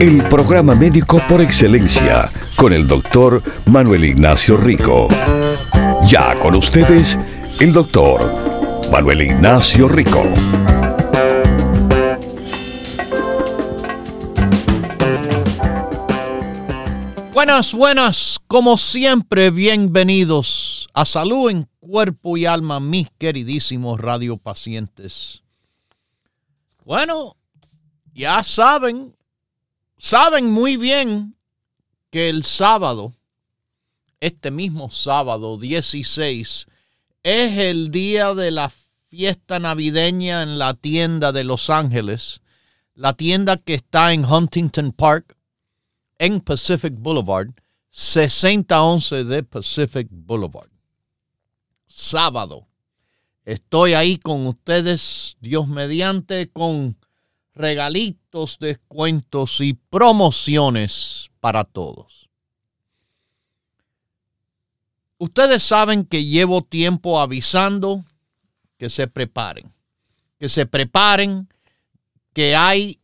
El programa médico por excelencia con el doctor Manuel Ignacio Rico. Ya con ustedes, el doctor Manuel Ignacio Rico. Buenas, buenas, como siempre, bienvenidos a Salud en Cuerpo y Alma, mis queridísimos radiopacientes. Bueno, ya saben, saben muy bien que el sábado, este mismo sábado 16, es el día de la fiesta navideña en la tienda de Los Ángeles, la tienda que está en Huntington Park, en Pacific Boulevard, 6011 de Pacific Boulevard. Sábado Estoy ahí con ustedes, Dios mediante, con regalitos, descuentos y promociones para todos. Ustedes saben que llevo tiempo avisando que se preparen, que se preparen, que hay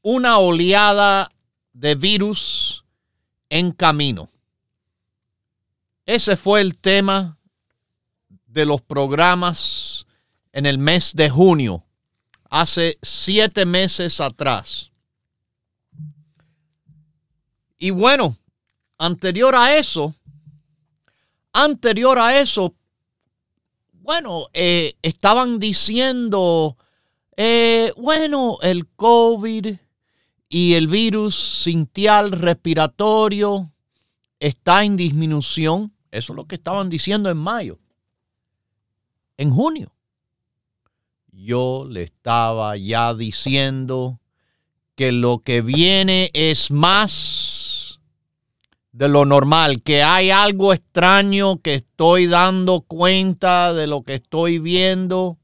una oleada de virus en camino. Ese fue el tema de los programas en el mes de junio, hace siete meses atrás. Y bueno, anterior a eso, anterior a eso, bueno, eh, estaban diciendo, eh, bueno, el COVID y el virus sintial respiratorio está en disminución. Eso es lo que estaban diciendo en mayo en junio. Yo le estaba ya diciendo que lo que viene es más de lo normal, que hay algo extraño que estoy dando cuenta de lo que estoy viendo.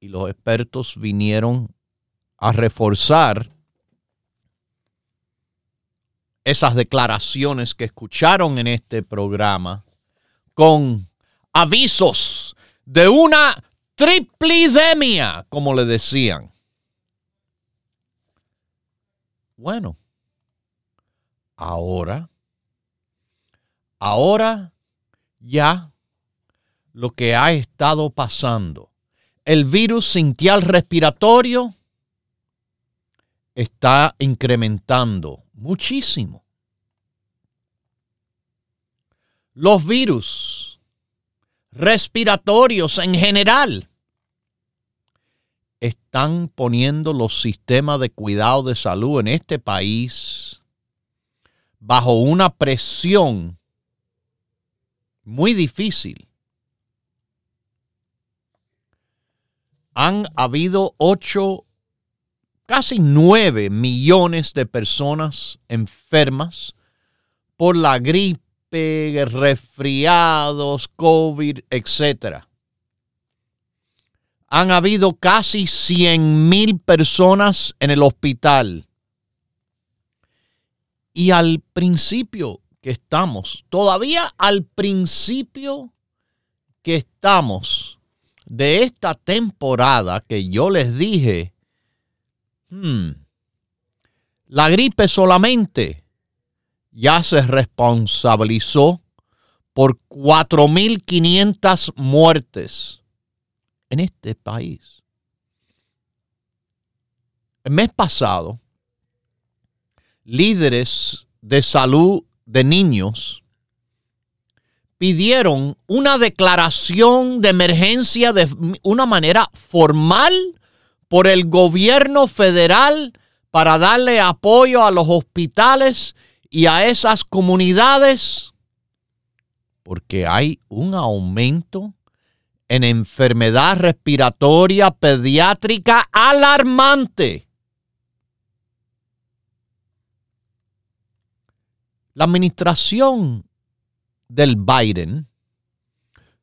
Y los expertos vinieron a reforzar esas declaraciones que escucharon en este programa con avisos de una triplidemia, como le decían. Bueno, ahora, ahora ya lo que ha estado pasando, el virus sintial respiratorio está incrementando muchísimo. Los virus respiratorios en general están poniendo los sistemas de cuidado de salud en este país bajo una presión muy difícil. Han habido ocho, casi nueve millones de personas enfermas por la gripe resfriados, COVID, etc. Han habido casi 100 mil personas en el hospital. Y al principio que estamos, todavía al principio que estamos de esta temporada que yo les dije hmm, la gripe solamente ya se responsabilizó por 4.500 muertes en este país. El mes pasado, líderes de salud de niños pidieron una declaración de emergencia de una manera formal por el gobierno federal para darle apoyo a los hospitales y a esas comunidades, porque hay un aumento en enfermedad respiratoria pediátrica alarmante. La administración del Biden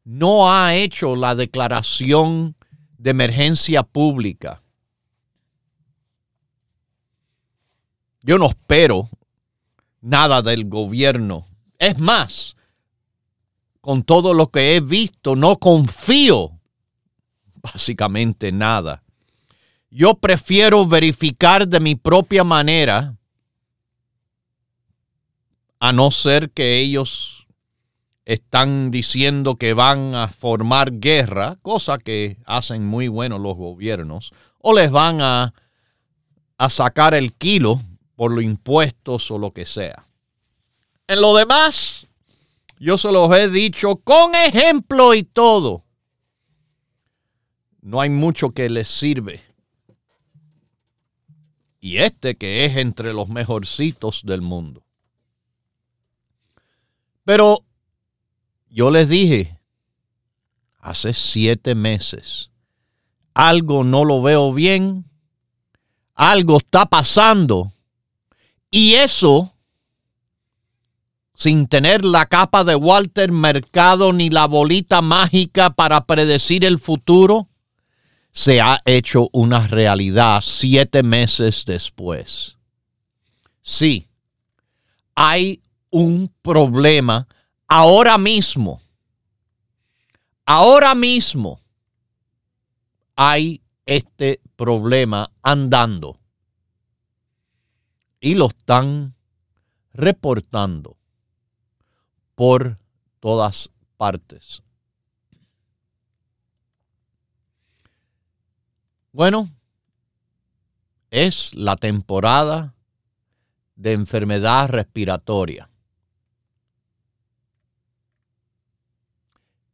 no ha hecho la declaración de emergencia pública. Yo no espero nada del gobierno. Es más, con todo lo que he visto, no confío básicamente nada. Yo prefiero verificar de mi propia manera, a no ser que ellos están diciendo que van a formar guerra, cosa que hacen muy bueno los gobiernos, o les van a, a sacar el kilo por los impuestos o lo que sea. En lo demás, yo se los he dicho con ejemplo y todo. No hay mucho que les sirve. Y este que es entre los mejorcitos del mundo. Pero yo les dije, hace siete meses, algo no lo veo bien, algo está pasando y eso, sin tener la capa de Walter Mercado ni la bolita mágica para predecir el futuro, se ha hecho una realidad siete meses después. Sí, hay un problema ahora mismo. Ahora mismo hay este problema andando y lo están reportando por todas partes. Bueno, es la temporada de enfermedad respiratoria.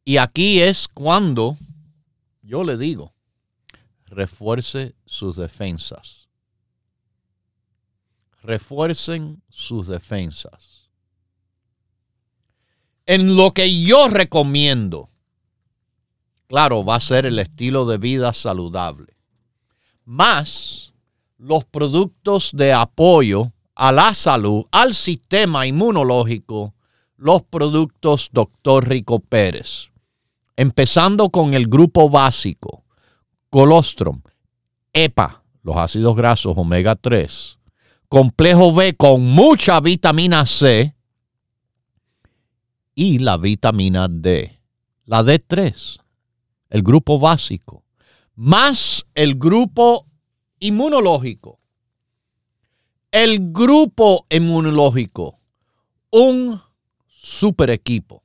Y aquí es cuando yo le digo, refuerce sus defensas refuercen sus defensas. En lo que yo recomiendo, claro, va a ser el estilo de vida saludable, más los productos de apoyo a la salud, al sistema inmunológico, los productos Dr. Rico Pérez. Empezando con el grupo básico, colostrum, EPA, los ácidos grasos omega 3, complejo B con mucha vitamina C y la vitamina D, la D3, el grupo básico, más el grupo inmunológico. El grupo inmunológico, un super equipo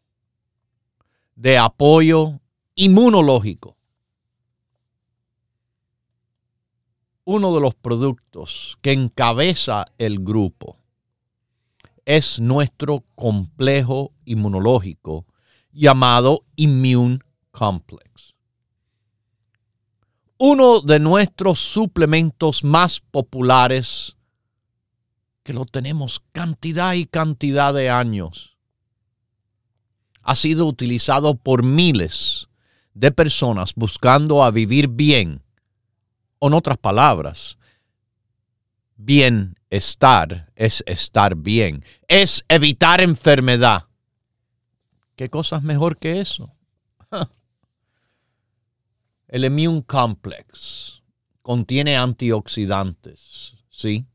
de apoyo inmunológico. Uno de los productos que encabeza el grupo es nuestro complejo inmunológico llamado Immune Complex. Uno de nuestros suplementos más populares que lo tenemos cantidad y cantidad de años. Ha sido utilizado por miles de personas buscando a vivir bien o en otras palabras, bienestar es estar bien, es evitar enfermedad. ¿Qué cosa es mejor que eso? El Immune Complex contiene antioxidantes, ¿sí?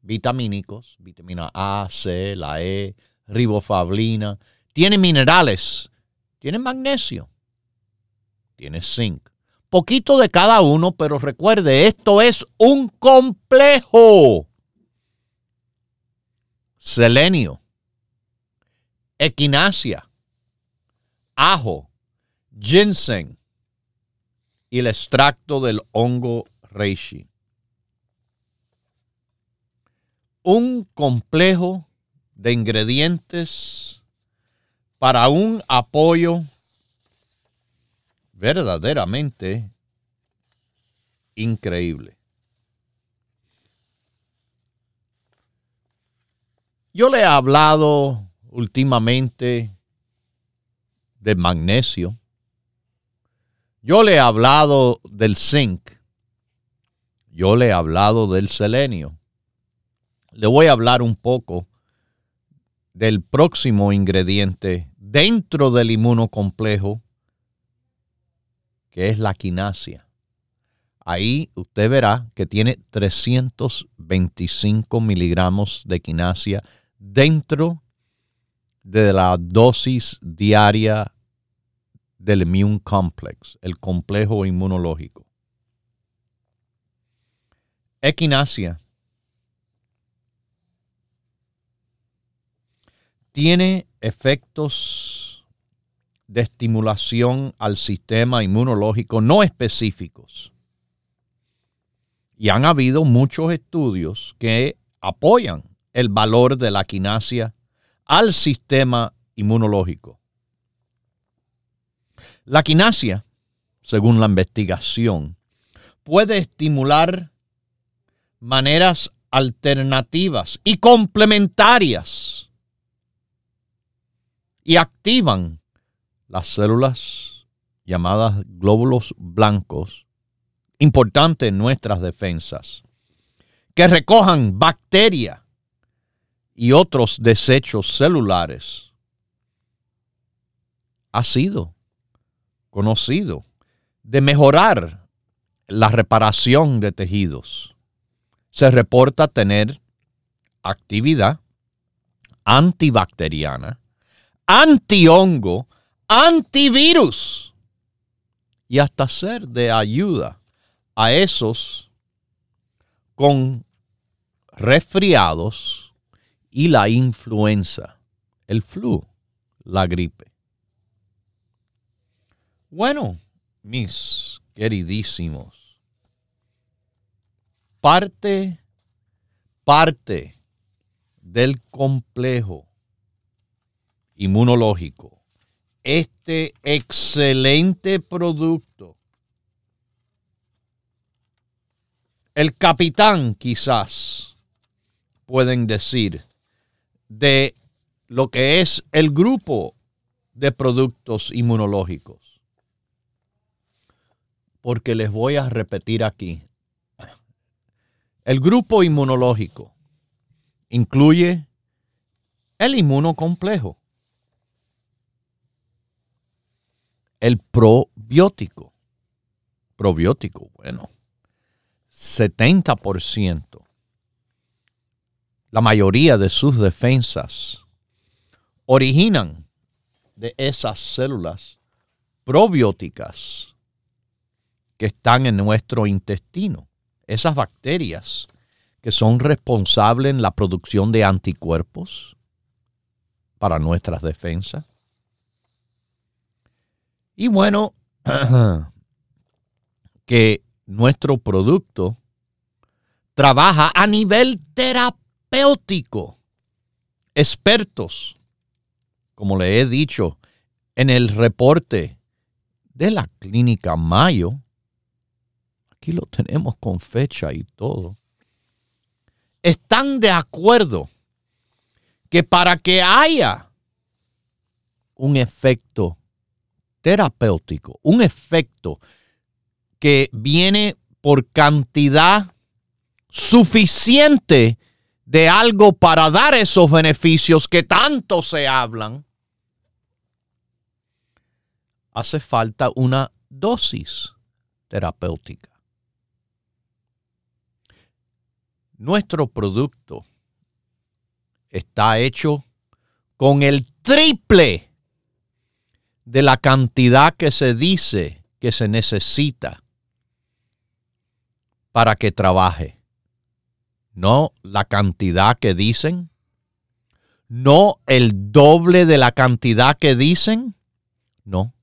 Vitamínicos, vitamina A, C, la E, ribofablina. Tiene minerales, tiene magnesio, tiene zinc, poquito de cada uno, pero recuerde, esto es un complejo. Selenio, equinacia, ajo, ginseng y el extracto del hongo reishi. Un complejo de ingredientes para un apoyo verdaderamente increíble. Yo le he hablado últimamente de magnesio. Yo le he hablado del zinc. Yo le he hablado del selenio. Le voy a hablar un poco del próximo ingrediente dentro del inmunocomplejo, que es la quinasia. Ahí usted verá que tiene 325 miligramos de quinasia dentro de la dosis diaria del Immune Complex, el complejo inmunológico. Equinacia tiene efectos de estimulación al sistema inmunológico no específicos. Y han habido muchos estudios que apoyan el valor de la quinasia al sistema inmunológico. La quinasia, según la investigación, puede estimular maneras alternativas y complementarias y activan las células llamadas glóbulos blancos, importantes en nuestras defensas, que recojan bacterias y otros desechos celulares. Ha sido conocido de mejorar la reparación de tejidos. Se reporta tener actividad antibacteriana antihongo, antivirus y hasta ser de ayuda a esos con resfriados y la influenza, el flu, la gripe. Bueno, mis queridísimos, parte, parte del complejo inmunológico. Este excelente producto. El capitán quizás pueden decir de lo que es el grupo de productos inmunológicos. Porque les voy a repetir aquí. El grupo inmunológico incluye el inmunocomplejo, el probiótico. Probiótico, bueno, 70%. La mayoría de sus defensas originan de esas células probióticas que están en nuestro intestino. Esas bacterias que son responsables en la producción de anticuerpos para nuestras defensas. Y bueno, que nuestro producto trabaja a nivel terapéutico. Expertos, como le he dicho en el reporte de la clínica Mayo, aquí lo tenemos con fecha y todo, están de acuerdo que para que haya un efecto terapéutico, un efecto que viene por cantidad suficiente de algo para dar esos beneficios que tanto se hablan, hace falta una dosis terapéutica. Nuestro producto está hecho con el triple de la cantidad que se dice que se necesita para que trabaje. No la cantidad que dicen, no el doble de la cantidad que dicen, no,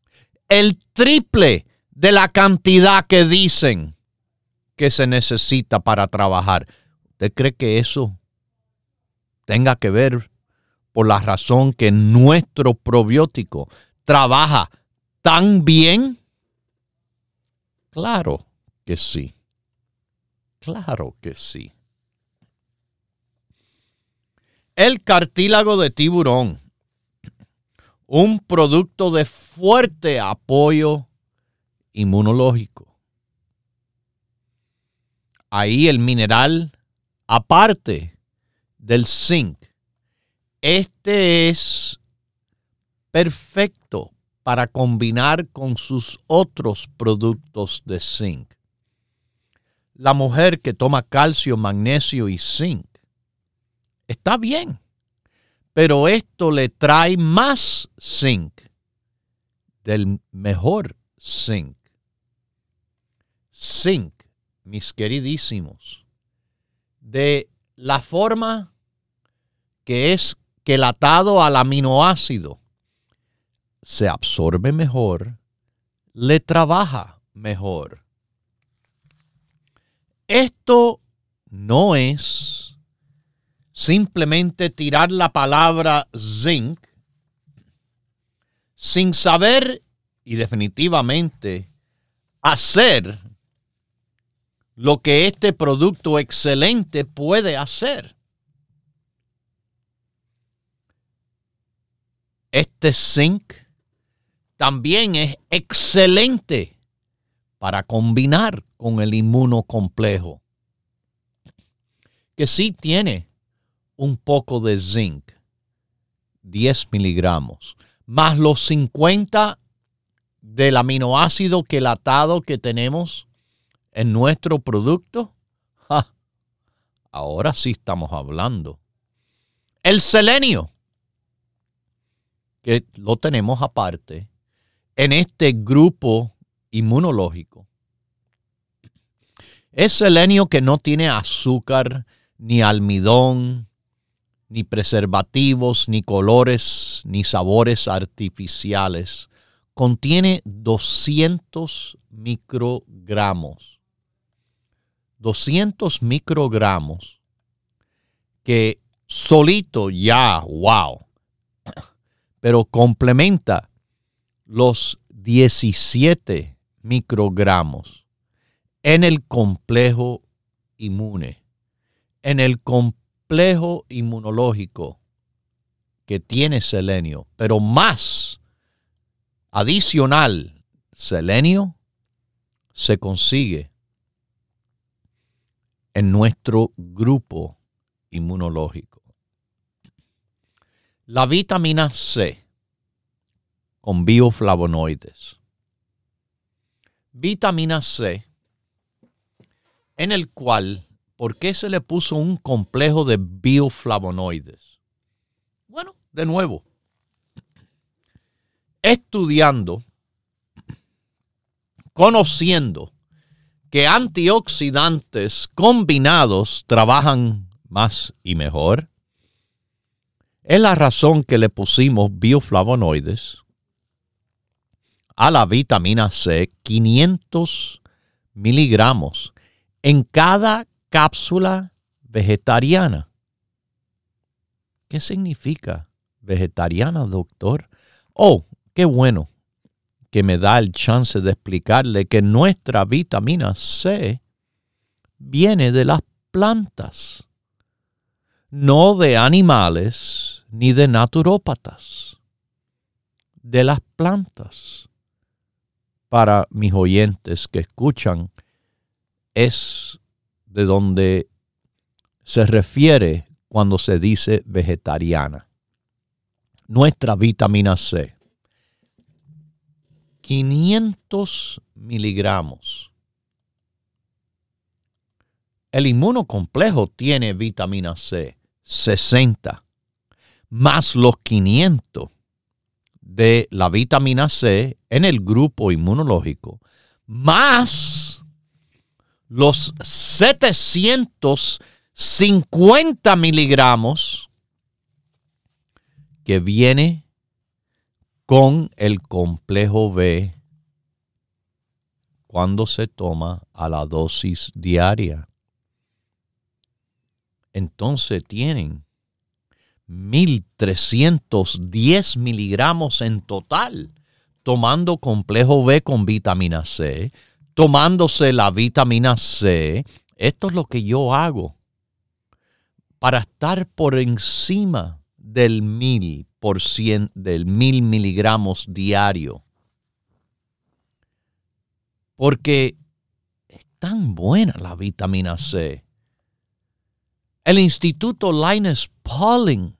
el triple de la cantidad que dicen que se necesita para trabajar. ¿Usted cree que eso tenga que ver por la razón que nuestro probiótico trabaja tan bien? Claro que sí. Claro que sí. El cartílago de tiburón, un producto de fuerte apoyo inmunológico. Ahí el mineral, aparte del zinc, este es perfecto para combinar con sus otros productos de zinc. La mujer que toma calcio, magnesio y zinc está bien, pero esto le trae más zinc del mejor zinc. Zinc, mis queridísimos, de la forma que es que el atado al aminoácido se absorbe mejor, le trabaja mejor. Esto no es simplemente tirar la palabra zinc sin saber y definitivamente hacer lo que este producto excelente puede hacer. Este zinc también es excelente para combinar con el inmunocomplejo, que sí tiene un poco de zinc, 10 miligramos, más los 50 del aminoácido quelatado que tenemos en nuestro producto. ahora sí estamos hablando. El selenio, que lo tenemos aparte, en este grupo inmunológico. Es selenio que no tiene azúcar, ni almidón, ni preservativos, ni colores, ni sabores artificiales. Contiene 200 microgramos. 200 microgramos que solito ya, wow, pero complementa los 17 microgramos en el complejo inmune, en el complejo inmunológico que tiene selenio, pero más adicional selenio se consigue en nuestro grupo inmunológico. La vitamina C con bioflavonoides. Vitamina C, en el cual, ¿por qué se le puso un complejo de bioflavonoides? Bueno, de nuevo, estudiando, conociendo que antioxidantes combinados trabajan más y mejor, es la razón que le pusimos bioflavonoides a la vitamina C 500 miligramos en cada cápsula vegetariana. ¿Qué significa vegetariana, doctor? Oh, qué bueno que me da el chance de explicarle que nuestra vitamina C viene de las plantas, no de animales ni de naturópatas, de las plantas. Para mis oyentes que escuchan, es de donde se refiere cuando se dice vegetariana. Nuestra vitamina C 500 miligramos. El inmunocomplejo tiene vitamina C 60, más los 500 de la vitamina C en el grupo inmunológico, más los 750 miligramos que viene con el complejo B cuando se toma a la dosis diaria. Entonces tienen 1.310 miligramos en total, tomando complejo B con vitamina C, tomándose la vitamina C. Esto es lo que yo hago para estar por encima del mil por cien, del mil miligramos diario. Porque es tan buena la vitamina C. El Instituto Linus Pauling,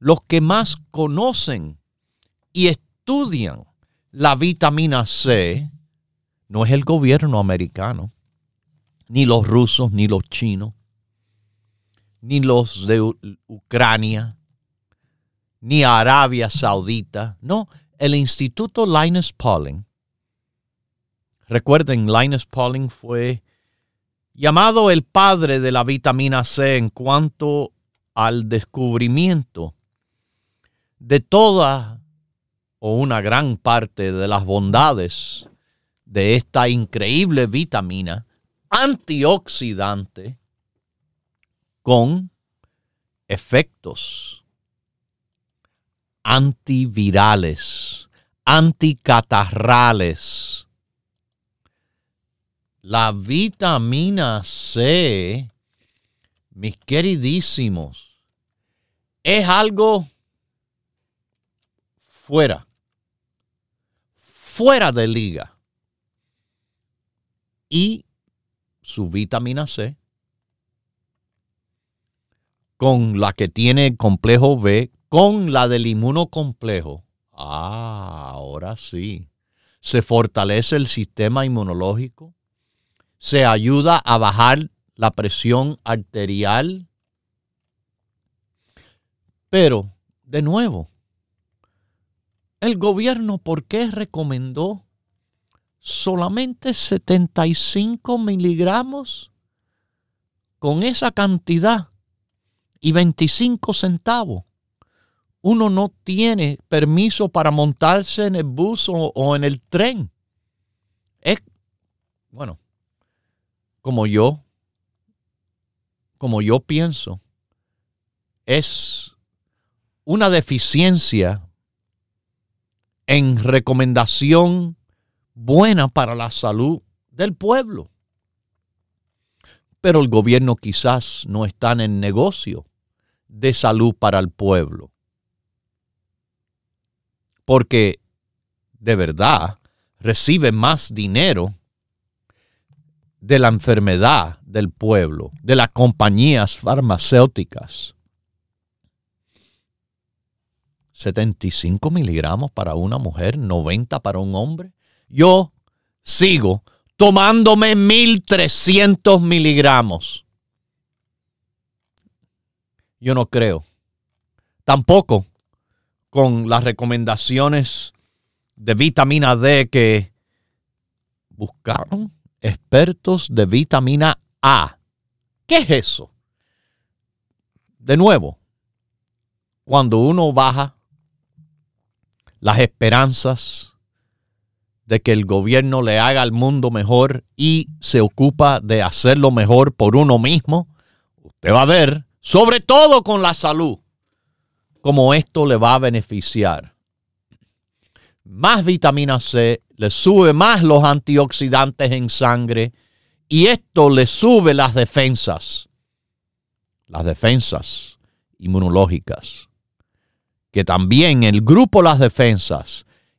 los que más conocen y estudian la vitamina C, no es el gobierno americano, ni los rusos, ni los chinos, ni los de Ucrania, ni Arabia Saudita. No, el Instituto Linus Pauling. Recuerden, Linus Pauling fue llamado el padre de la vitamina C en cuanto al descubrimiento de toda o una gran parte de las bondades de esta increíble vitamina antioxidante con efectos antivirales, anticatarrales. La vitamina C, mis queridísimos, es algo fuera, fuera de liga y su vitamina C con la que tiene complejo B, con la del inmunocomplejo. Ah, ahora sí. Se fortalece el sistema inmunológico, se ayuda a bajar la presión arterial. Pero, de nuevo, el gobierno, ¿por qué recomendó solamente 75 miligramos con esa cantidad y 25 centavos. Uno no tiene permiso para montarse en el bus o, en el tren. Es, bueno, como yo, como yo pienso, es una deficiencia en recomendación buena para la salud del pueblo. Pero el gobierno quizás no está en el negocio de salud para el pueblo. Porque de verdad recibe más dinero de la enfermedad del pueblo, de las compañías farmacéuticas. 75 miligramos para una mujer, 90 para un hombre yo sigo tomándome 1300 miligramos. Yo no creo. Tampoco con las recomendaciones de vitamina D que buscaron expertos de vitamina A. ¿Qué es eso? De nuevo, cuando uno baja las esperanzas de que el gobierno le haga al mundo mejor y se ocupa de hacerlo mejor por uno mismo, usted va a ver, sobre todo con la salud, cómo esto le va a beneficiar. Más vitamina C, le sube más los antioxidantes en sangre y esto le sube las defensas, las defensas inmunológicas, que también el grupo Las Defensas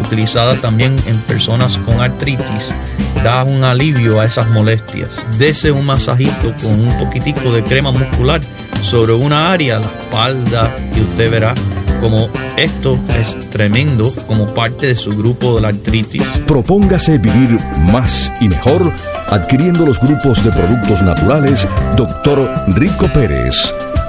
utilizada también en personas con artritis, da un alivio a esas molestias. Dese un masajito con un poquitico de crema muscular sobre una área, la espalda, y usted verá como esto es tremendo como parte de su grupo de la artritis. Propóngase vivir más y mejor adquiriendo los grupos de productos naturales Dr. Rico Pérez.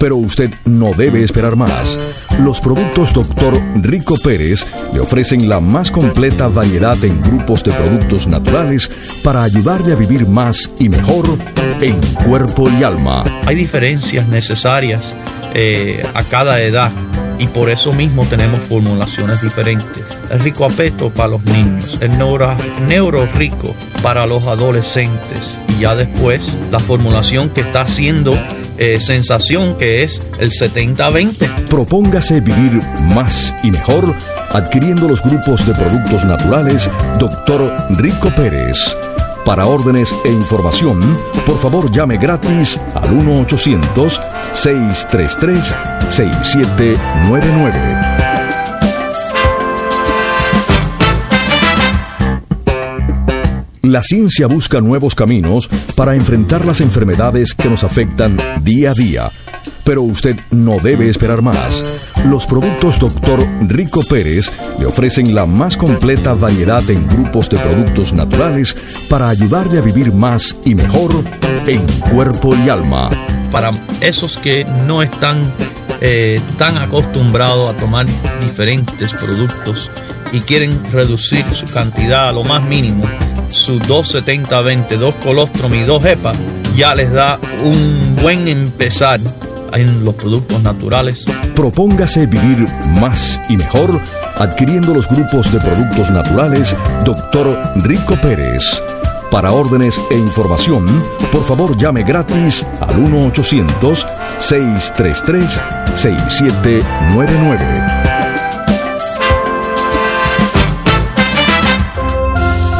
Pero usted no debe esperar más. Los productos Dr. Rico Pérez le ofrecen la más completa variedad en grupos de productos naturales para ayudarle a vivir más y mejor en cuerpo y alma. Hay diferencias necesarias eh, a cada edad y por eso mismo tenemos formulaciones diferentes. El rico apeto para los niños, el neuro, neuro rico para los adolescentes ya después la formulación que está haciendo eh, sensación que es el 70-20. Propóngase vivir más y mejor adquiriendo los grupos de productos naturales Dr. Rico Pérez. Para órdenes e información, por favor llame gratis al 1-800-633-6799. La ciencia busca nuevos caminos para enfrentar las enfermedades que nos afectan día a día. Pero usted no debe esperar más. Los productos Dr. Rico Pérez le ofrecen la más completa variedad en grupos de productos naturales para ayudarle a vivir más y mejor en cuerpo y alma. Para esos que no están eh, tan acostumbrados a tomar diferentes productos y quieren reducir su cantidad a lo más mínimo, su 270-20, 2 colostrum y 2 EPA, ya les da un buen empezar en los productos naturales. Propóngase vivir más y mejor adquiriendo los grupos de productos naturales Dr. Rico Pérez. Para órdenes e información, por favor llame gratis al 1-800-633-6799.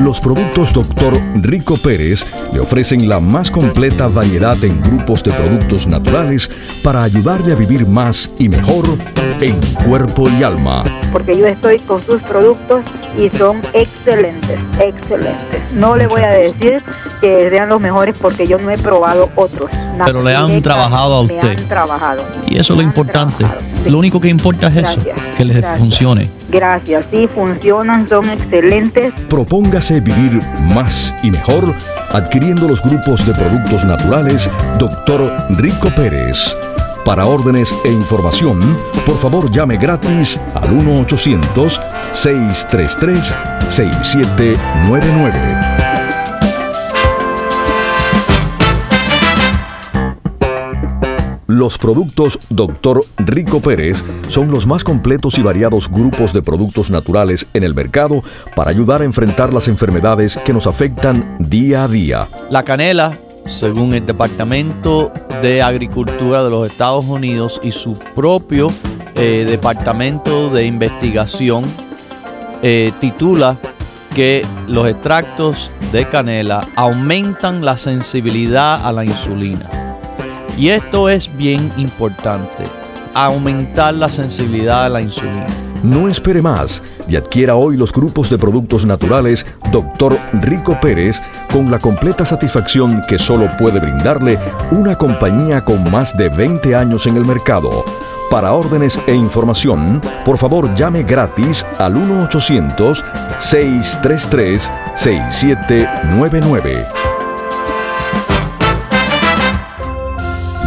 Los productos Dr. Rico Pérez le ofrecen la más completa variedad en grupos de productos naturales para ayudarle a vivir más y mejor en cuerpo y alma. Porque yo estoy con sus productos y son excelentes, excelentes. No le voy a decir que sean los mejores porque yo no he probado otros. Pero le han trabajado a usted. han trabajado. Y eso es lo importante. Lo único que importa es eso, que les funcione. Gracias, sí, funcionan, son excelentes. Propóngase vivir más y mejor adquiriendo los grupos de productos naturales Dr. Rico Pérez. Para órdenes e información, por favor llame gratis al 1-800-633-6799. Los productos Dr. Rico Pérez son los más completos y variados grupos de productos naturales en el mercado para ayudar a enfrentar las enfermedades que nos afectan día a día. La canela, según el Departamento de Agricultura de los Estados Unidos y su propio eh, Departamento de Investigación, eh, titula que los extractos de canela aumentan la sensibilidad a la insulina. Y esto es bien importante, aumentar la sensibilidad a la insulina. No espere más y adquiera hoy los grupos de productos naturales Dr. Rico Pérez con la completa satisfacción que solo puede brindarle una compañía con más de 20 años en el mercado. Para órdenes e información, por favor llame gratis al 1-800-633-6799.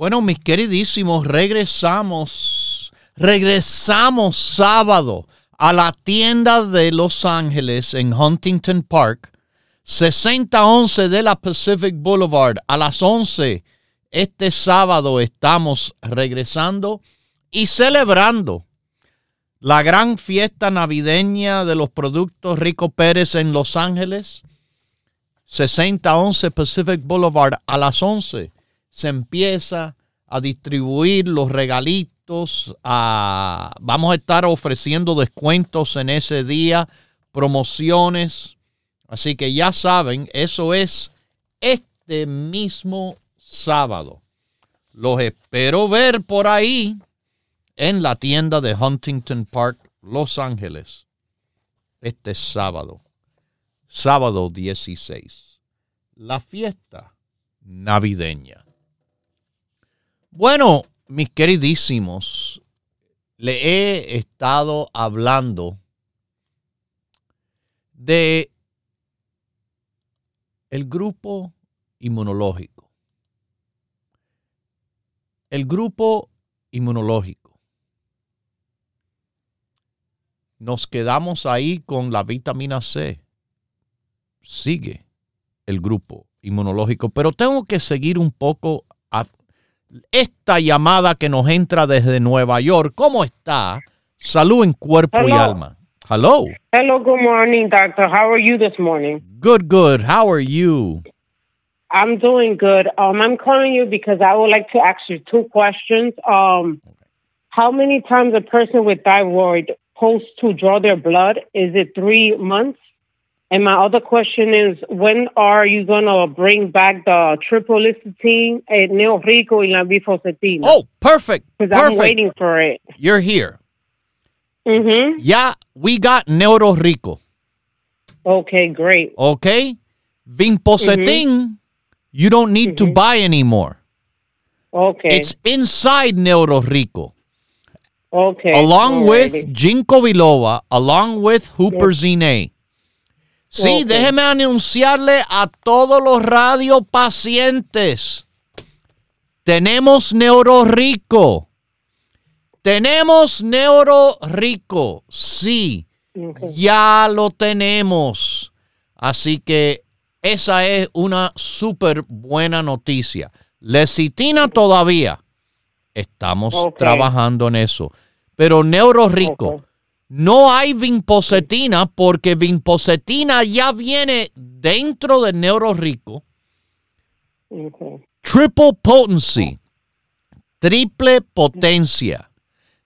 Bueno, mis queridísimos, regresamos, regresamos sábado a la tienda de Los Ángeles en Huntington Park, 6011 de la Pacific Boulevard, a las 11. Este sábado estamos regresando y celebrando la gran fiesta navideña de los productos Rico Pérez en Los Ángeles, 6011 Pacific Boulevard, a las 11 se empieza a distribuir los regalitos. A, vamos a estar ofreciendo descuentos en ese día, promociones. Así que ya saben, eso es este mismo sábado. Los espero ver por ahí en la tienda de Huntington Park, Los Ángeles, este sábado, sábado 16. La fiesta navideña. Bueno, mis queridísimos, le he estado hablando de el grupo inmunológico. El grupo inmunológico. Nos quedamos ahí con la vitamina C. Sigue el grupo inmunológico, pero tengo que seguir un poco esta llamada que nos entra desde Nueva York. ¿Cómo está? Salud en cuerpo y alma. Hello. Hello, good morning, doctor. How are you this morning? Good, good. How are you? I'm doing good. Um, I'm calling you because I would like to ask you two questions. Um, how many times a person with thyroid supposed to draw their blood? Is it three months? And my other question is, when are you gonna bring back the triple-licitine, eh, Neorico, y la bifocetina? Oh, perfect. because I'm waiting for it. You're here. Mm-hmm. Yeah, we got Neuro Rico. Okay, great. Okay? Vinpocetin, you don't need to buy anymore. Okay. It's inside Neuro Rico. okay. along with alrighty. Ginkgo biloba, along with Huperzine A. Sí, déjeme anunciarle a todos los radiopacientes. Tenemos Neuro Rico. Tenemos Neuro Rico. Sí, Okay. ya lo tenemos. Así que esa es una súper buena noticia. Lecitina todavía. Estamos trabajando en eso. Pero Neuro Rico. No hay vinpocetina porque vinpocetina ya viene dentro de Neuro Rico. Okay. Triple potency. Triple potencia.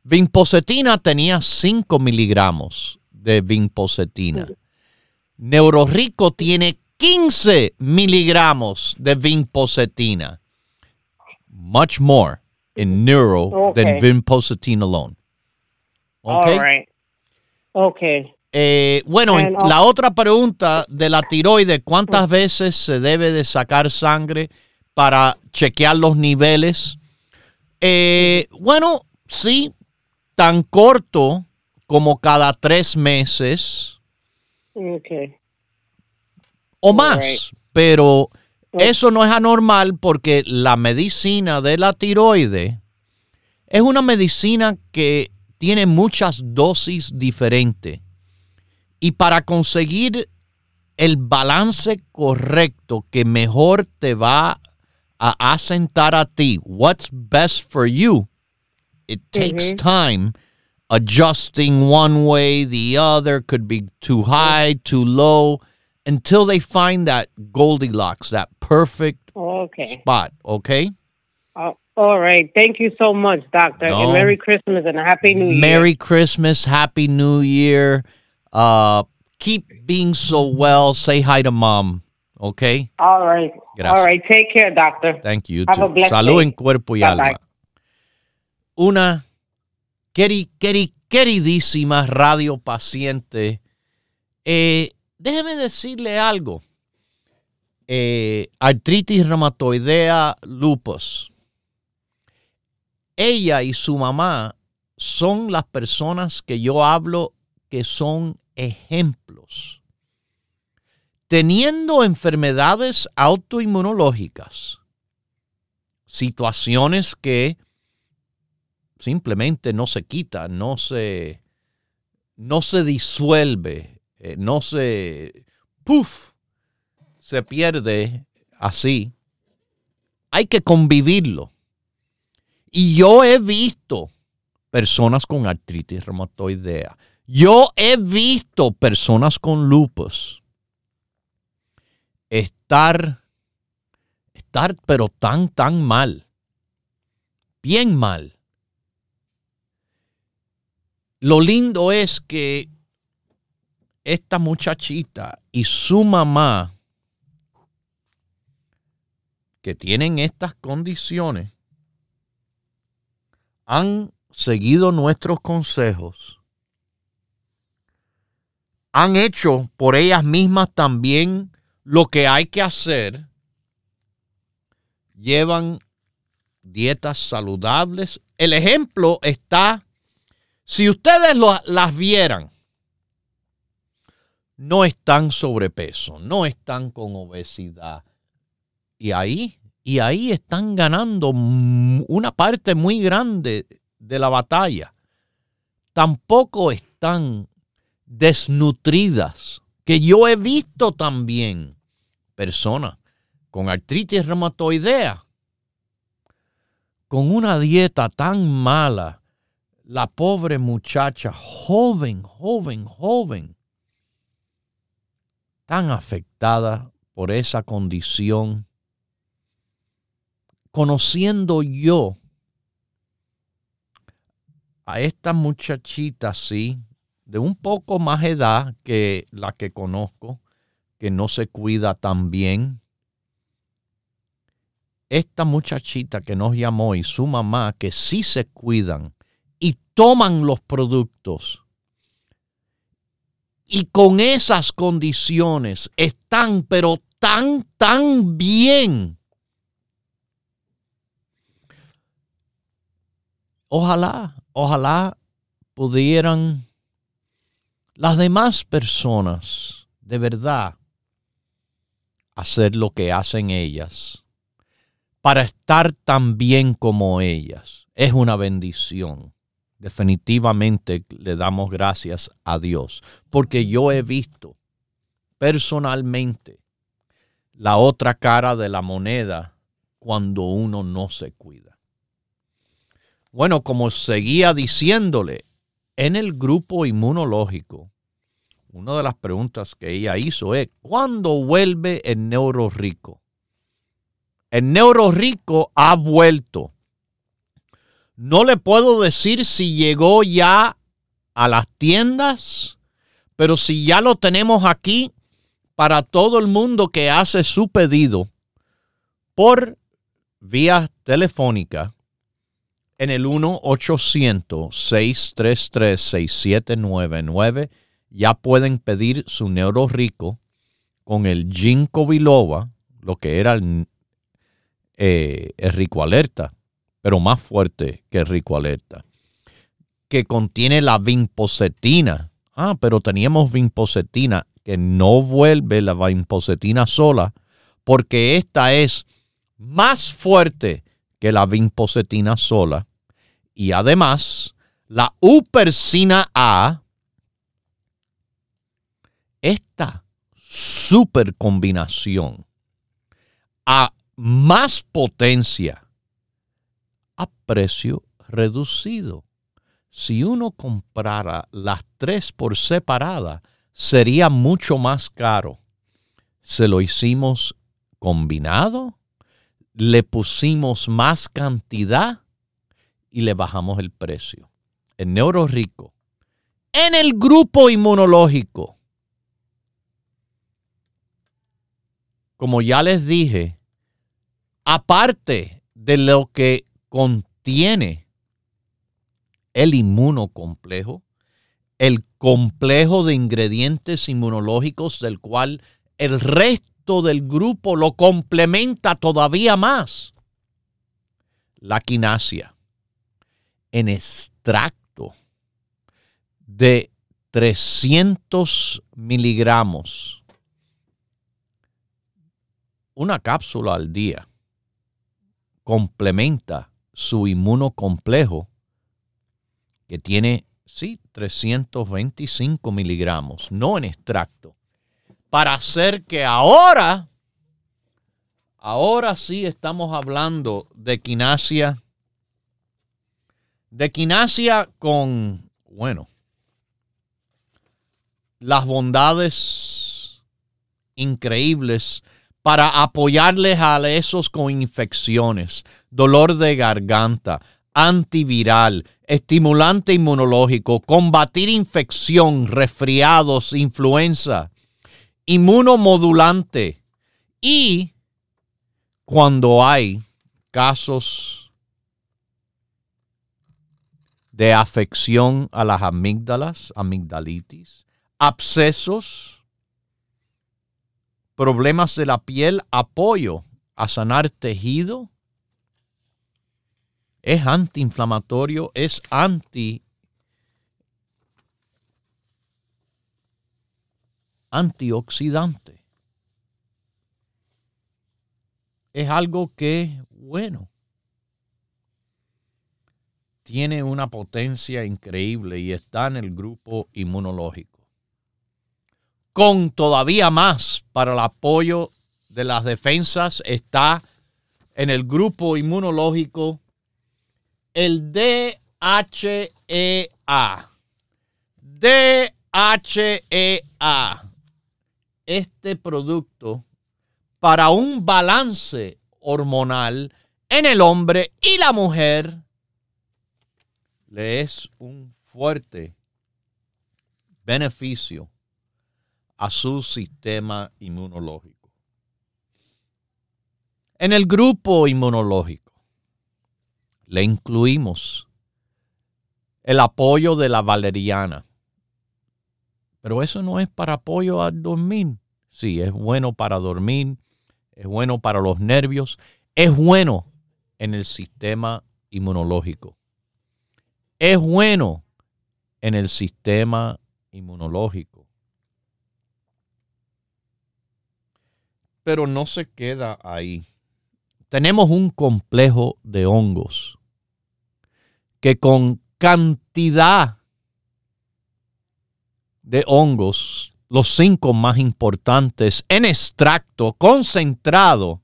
Vinpocetina tenía 5 miligramos de vinpocetina. Neurorico tiene 15 miligramos de vinpocetina. Much more in neuro than Okay. vinpocetina alone. Okay. All right. Okay. Eh, bueno, And, la otra pregunta de la tiroide, ¿cuántas veces se debe de sacar sangre para chequear los niveles? Eh, bueno, sí, tan corto como cada tres meses Okay. o más. Pero eso no es anormal porque la medicina de la tiroide es una medicina que tiene muchas dosis diferentes. Y para conseguir el balance correcto que mejor te va a asentar a ti, what's best for you, it takes Mhm. time adjusting one way, the other could be too high, too low, until they find that Goldilocks, that perfect Okay. spot. Okay. Uh, all right. Thank you so much, doctor. No. And Merry Christmas and a Happy New Year. Merry Christmas, Happy New Year. Uh, keep being so well. Say hi to mom. Okay. All right. Gracias. All right. Take care, doctor. Thank you. Have too. a blessed Salud day. en cuerpo y Bye, alma. bye. Una queri- queri- queridísima radio paciente. Eh, déjeme decirle algo. Eh, artritis reumatoidea lupus. Ella y su mamá son las personas que yo hablo que son ejemplos. Teniendo enfermedades autoinmunológicas, situaciones que simplemente no se quita, no se, no se disuelve, eh, no se, puff, se pierde así. Hay que convivirlo. Y yo he visto personas con artritis reumatoidea. Yo he visto personas con lupus estar, estar pero tan, tan mal. Bien mal. Lo lindo es que esta muchachita y su mamá, que tienen estas condiciones, han seguido nuestros consejos, han hecho por ellas mismas también lo que hay que hacer, llevan dietas saludables. El ejemplo está, si ustedes las vieran, no están sobrepeso, no están con obesidad. Y ahí, y ahí están ganando una parte muy grande de la batalla. Tampoco están desnutridas, que yo he visto también personas con artritis reumatoidea, con una dieta tan mala, la pobre muchacha, joven, joven, joven, tan afectada por esa condición, conociendo yo a esta muchachita, sí, de un poco más edad que la que conozco, que no se cuida tan bien. Esta muchachita que nos llamó y su mamá, que sí se cuidan y toman los productos. Y con esas condiciones están, pero tan, tan bien. Ojalá, ojalá pudieran las demás personas de verdad hacer lo que hacen ellas para estar tan bien como ellas. Es una bendición. Definitivamente le damos gracias a Dios porque yo he visto personalmente la otra cara de la moneda cuando uno no se cuida. Bueno, como seguía diciéndole, en el grupo inmunológico, una de las preguntas que ella hizo es, ¿cuándo vuelve el neuro rico? El neuro rico ha vuelto. No le puedo decir si llegó ya a las tiendas, pero si ya lo tenemos aquí para todo el mundo que hace su pedido por vía telefónica en el 1-800-633-6799. Ya pueden pedir su neuro rico con el ginkgo biloba, lo que era el, eh, el rico alerta, pero más fuerte que el rico alerta. que contiene la vinpocetina. Ah, pero teníamos vinpocetina que no vuelve la vinpocetina sola porque esta es más fuerte que la vinpocetina sola y además la upersina A, esta super combinación a más potencia a precio reducido. Si uno comprara las tres por separada, sería mucho más caro. Se lo hicimos combinado, le pusimos más cantidad y le bajamos el precio. El neuro rico. En el grupo inmunológico. Como ya les dije, aparte de lo que contiene el inmunocomplejo, el complejo de ingredientes inmunológicos del cual el resto del grupo lo complementa todavía más. La quinasia en extracto de 300 miligramos, una cápsula al día, complementa su inmunocomplejo que tiene, sí, 325 miligramos, no en extracto, para hacer que ahora, ahora sí estamos hablando de quinasia, de quinasia con, bueno, las bondades increíbles para apoyarles a esos con infecciones, dolor de garganta, antiviral, estimulante inmunológico, combatir infección, resfriados, influenza, inmunomodulante. Y cuando hay casos de afección a las amígdalas, amigdalitis, abscesos, problemas de la piel, apoyo a sanar tejido. Es antiinflamatorio, es anti antioxidante. Es algo que, bueno, tiene una potencia increíble y está en el grupo inmunológico con todavía más para el apoyo de las defensas está en el grupo inmunológico el DHEA. DHEA. Este producto para un balance hormonal en el hombre y la mujer le es un fuerte beneficio a su sistema inmunológico. En el grupo inmunológico le incluimos el apoyo de la valeriana. Pero eso no es para apoyo al dormir. Sí, es bueno para dormir, es bueno para los nervios, es bueno en el sistema inmunológico. Es bueno en el sistema inmunológico. Pero no se queda ahí. Tenemos un complejo de hongos que con cantidad de hongos, los cinco más importantes en extracto concentrado,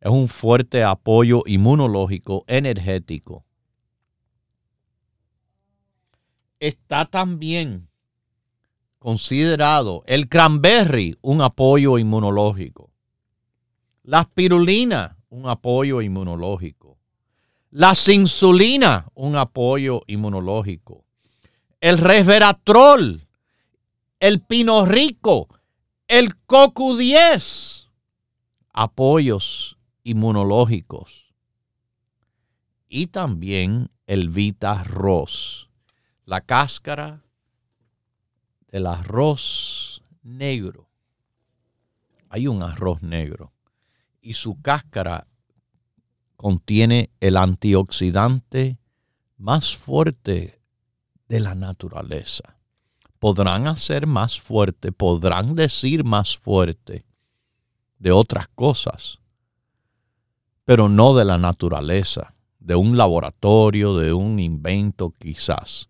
es un fuerte apoyo inmunológico energético. Está también considerado el cranberry un apoyo inmunológico, la spirulina un apoyo inmunológico, la insulina un apoyo inmunológico, el resveratrol, el pino rico, el cocu 10 apoyos inmunológicos. Y también el Vita Ros, la cáscara del arroz negro. Hay un arroz negro y su cáscara contiene el antioxidante más fuerte de la naturaleza. Podrán hacer más fuerte, podrán decir más fuerte de otras cosas, pero no de la naturaleza, de un laboratorio, de un invento quizás.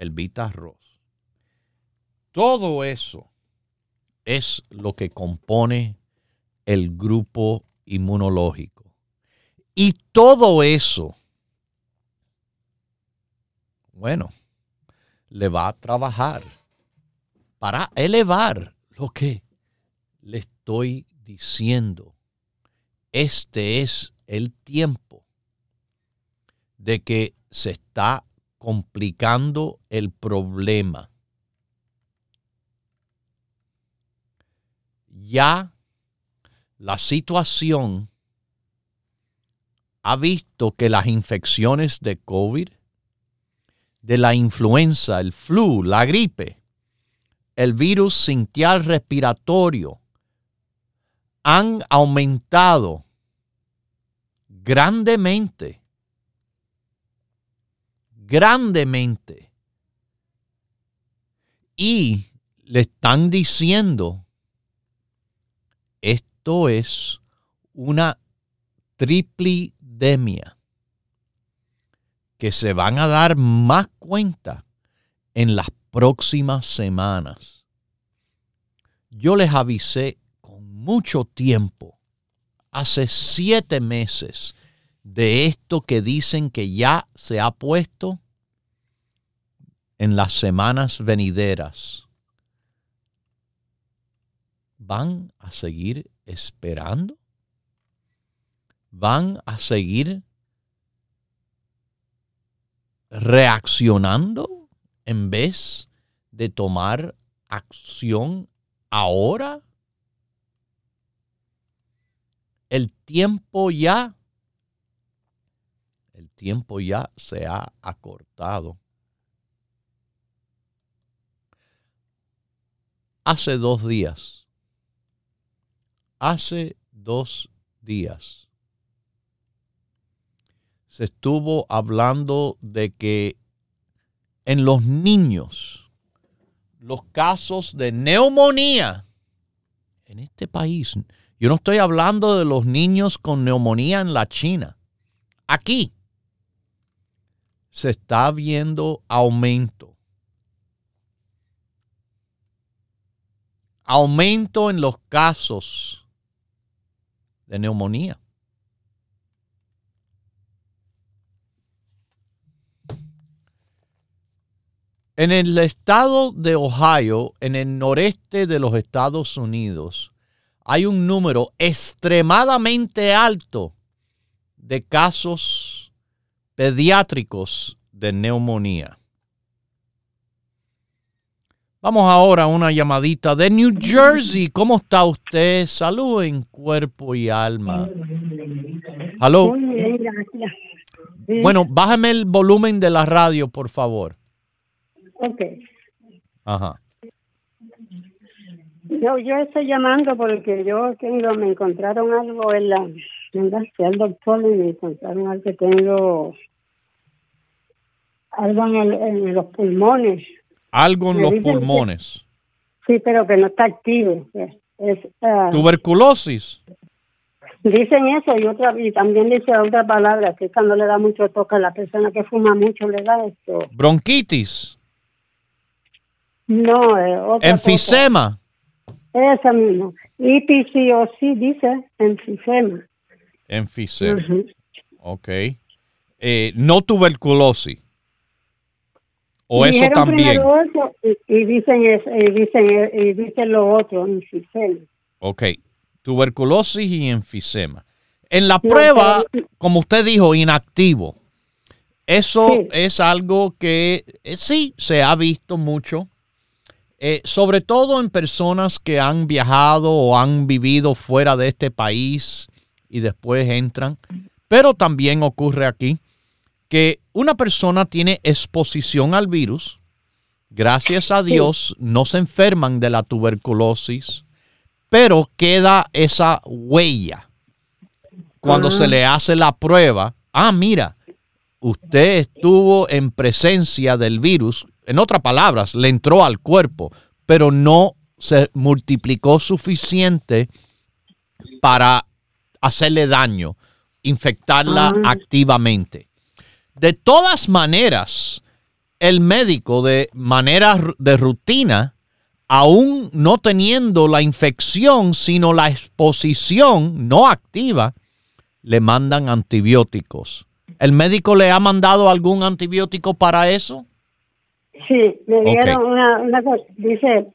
El Vita Arroz. Todo eso es lo que compone el grupo inmunológico. Y todo eso, bueno, le va a trabajar para elevar lo que le estoy diciendo. Este es el tiempo de que se está complicando el problema. Ya la situación ha visto que las infecciones de COVID, de la influenza, el flu, la gripe, el virus sintial respiratorio, han aumentado grandemente, grandemente. Y le están diciendo esto es una triplidemia que se van a dar más cuenta en las próximas semanas. Yo les avisé con mucho tiempo, hace siete meses, de esto que dicen que ya se ha puesto en las semanas venideras van a seguir esperando? ¿Van a seguir reaccionando en vez de tomar acción ahora? El tiempo ya, tiempo ya se ha acortado. Hace dos días. Hace dos días. Se estuvo hablando de que en los niños los casos de neumonía en este país, yo no estoy hablando de los niños con neumonía en la China, aquí se está viendo aumento. Aumento en los casos de neumonía. En el estado de Ohio, en el noreste de los Estados Unidos, hay un número extremadamente alto de casos pediátricos de neumonía. Vamos ahora a una llamadita de New Jersey. ¿Cómo está usted? Salud en cuerpo y alma. ¿Aló? Bueno, bájame el volumen de la radio, por favor. Ok. Ajá. Yo, yo estoy llamando porque yo tengo, me encontraron algo en la, fui al doctor y me encontraron algo que tengo algo en, en los pulmones algo en los pulmones. sí, pero que no está activo. Es, ah, Tuberculosis. Dicen eso y otra y también dice otra palabra que cuando le da mucho toque a la persona que fuma mucho le da esto. Bronquitis. No, eh, otra enfisema. Esa misma. sí dice enfisema. Enfisema. Ok. Eh, no tuberculosis. O eso también. y, dicen, y, dicen, y dicen lo otro, enfisema. Ok, tuberculosis y enfisema. En la prueba, como usted dijo, inactivo. Eso es algo que eh, sí se ha visto mucho, eh, sobre todo en personas que han viajado o han vivido fuera de este país y después entran, pero también ocurre aquí que una persona tiene exposición al virus, gracias a Dios no se enferman de la tuberculosis, pero queda esa huella cuando se ah. le hace la prueba. Ah, mira, usted estuvo en presencia del virus, en otras palabras, le entró al cuerpo, pero no se multiplicó suficiente para hacerle daño, infectarla Ah. activamente. De todas maneras, el médico de manera de rutina, aún no teniendo la infección, sino la exposición no activa, le mandan antibióticos. ¿El médico le ha mandado algún antibiótico para eso? Sí, me dieron una, una cosa, dice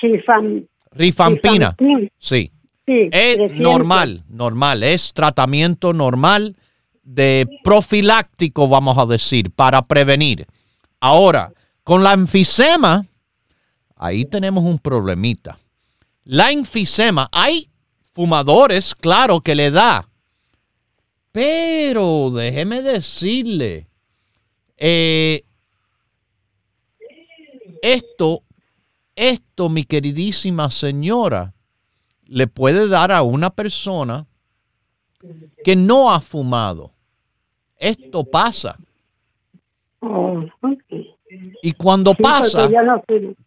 Rifam, Rifampina. Rifampin. Sí. Sí, Es 300. normal, normal. Es tratamiento normal de profiláctico, vamos a decir, para prevenir. Ahora, con la enfisema, ahí tenemos un problemita. La enfisema, hay fumadores, claro, que le da. Pero déjeme decirle, eh, esto, esto, mi queridísima señora, le puede dar a una persona que no ha fumado. Esto pasa. Oh. Y cuando Sí, pasa, no.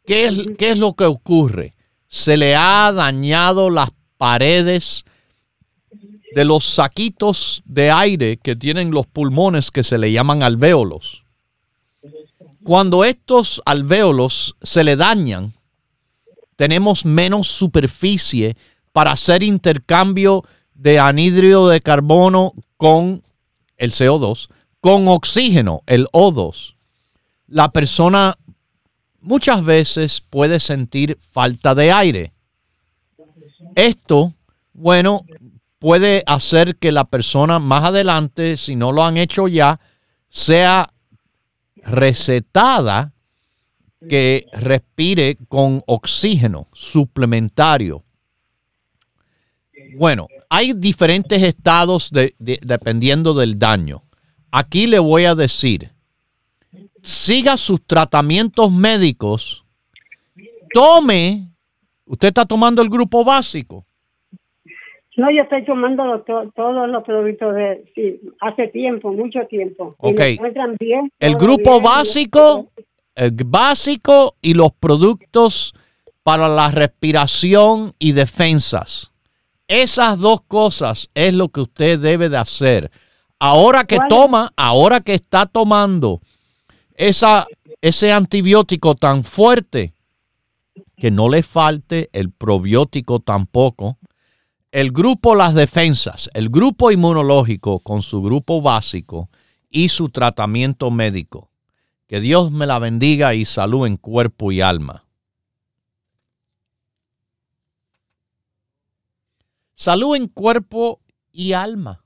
¿qué es, qué es lo que ocurre? Se le ha dañado las paredes de los saquitos de aire que tienen los pulmones que se le llaman alvéolos. Cuando estos alvéolos se le dañan, tenemos menos superficie para hacer intercambio de anhídrido de carbono con el CO2, con oxígeno, el O2. La persona muchas veces puede sentir falta de aire. Esto, bueno, puede hacer que la persona más adelante, si no lo han hecho ya, sea recetada que respire con oxígeno suplementario. Bueno, hay diferentes estados de- de- dependiendo del daño. Aquí le voy a decir, siga sus tratamientos médicos, tome, usted está tomando el grupo básico. No, yo estoy tomando to- todos los productos de sí, hace tiempo, mucho tiempo. Ok. me encuentran bien. El grupo bien, básico, el básico y los productos para la respiración y defensas. Esas dos cosas es lo que usted debe de hacer. Ahora que toma, ahora que está tomando esa, ese antibiótico tan fuerte, que no le falte el probiótico tampoco. El grupo Las Defensas, el grupo inmunológico con su grupo básico y su tratamiento médico. Que Dios me la bendiga y salud en cuerpo y alma. Salud en cuerpo y alma.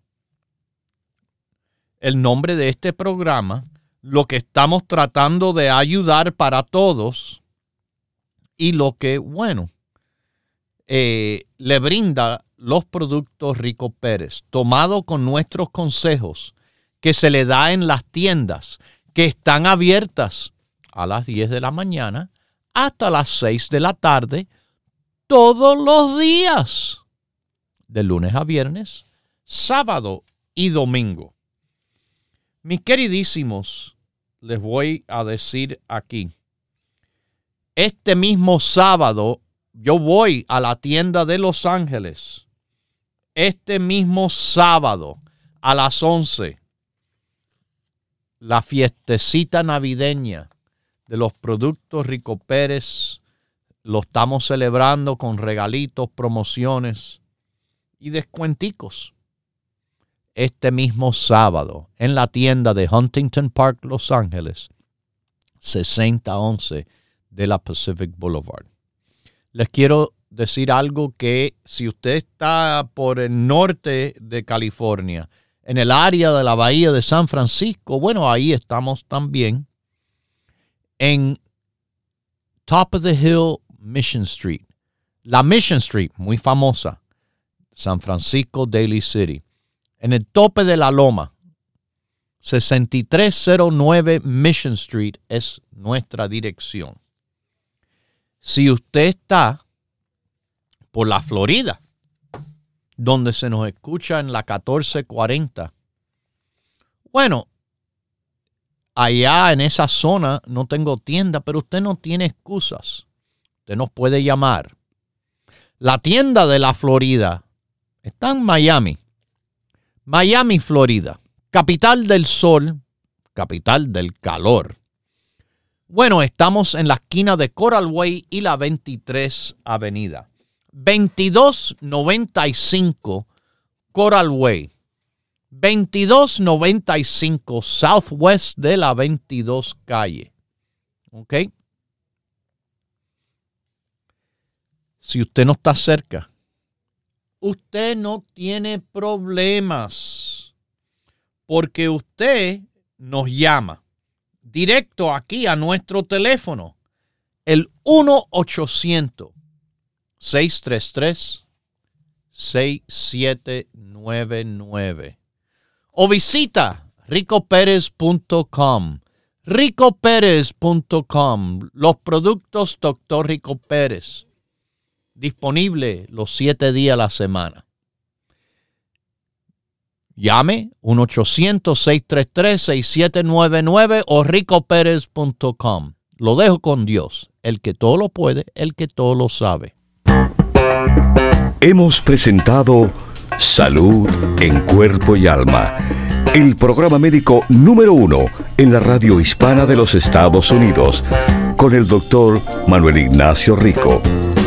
El nombre de este programa, lo que estamos tratando de ayudar para todos y lo que, bueno, eh, le brinda los productos Rico Pérez, tomado con nuestros consejos que se le da en las tiendas que están abiertas a las 10 de la mañana hasta las 6 de la tarde todos los días, de lunes a viernes, sábado y domingo. Mis queridísimos, les voy a decir aquí, este mismo sábado yo voy a la tienda de Los Ángeles. Este mismo sábado a las 11, la fiestecita navideña de los productos Rico Pérez. Lo estamos celebrando con regalitos, promociones y descuenticos. Este mismo sábado en la tienda de Huntington Park, Los Ángeles, 6011 de la Pacific Boulevard. Les quiero decir algo que si usted está por el norte de California, en el área de la bahía de San Francisco, bueno, ahí estamos también en Top of the Hill Mission Street. La Mission Street, muy famosa, San Francisco Daily City. En el tope de la loma, 6309 Mission Street es nuestra dirección. Si usted está por la Florida, donde se nos escucha en la 1440, bueno, allá en esa zona no tengo tienda, pero usted no tiene excusas. Usted nos puede llamar. La tienda de la Florida está en Miami. Miami, Florida. Capital del sol, capital del calor. Bueno, estamos en la esquina de Coral Way y la 23 Avenida. 2295 Coral Way. 2295 Southwest de la 22 calle. ¿Ok? Si usted no está cerca, usted no tiene problemas. Porque usted nos llama directo aquí a nuestro teléfono. El 1-800-633. 6799 o visita ricoperez.com. ricoperez.com. Los productos Dr. Rico Pérez. Disponible los siete días a la semana. Llame 1-800-633-6799 o ricoperez.com. Lo dejo con Dios, el que todo lo puede, el que todo lo sabe. Hemos presentado Salud en Cuerpo y Alma, el programa médico número uno en la radio hispana de los Estados Unidos, con el doctor Manuel Ignacio Rico.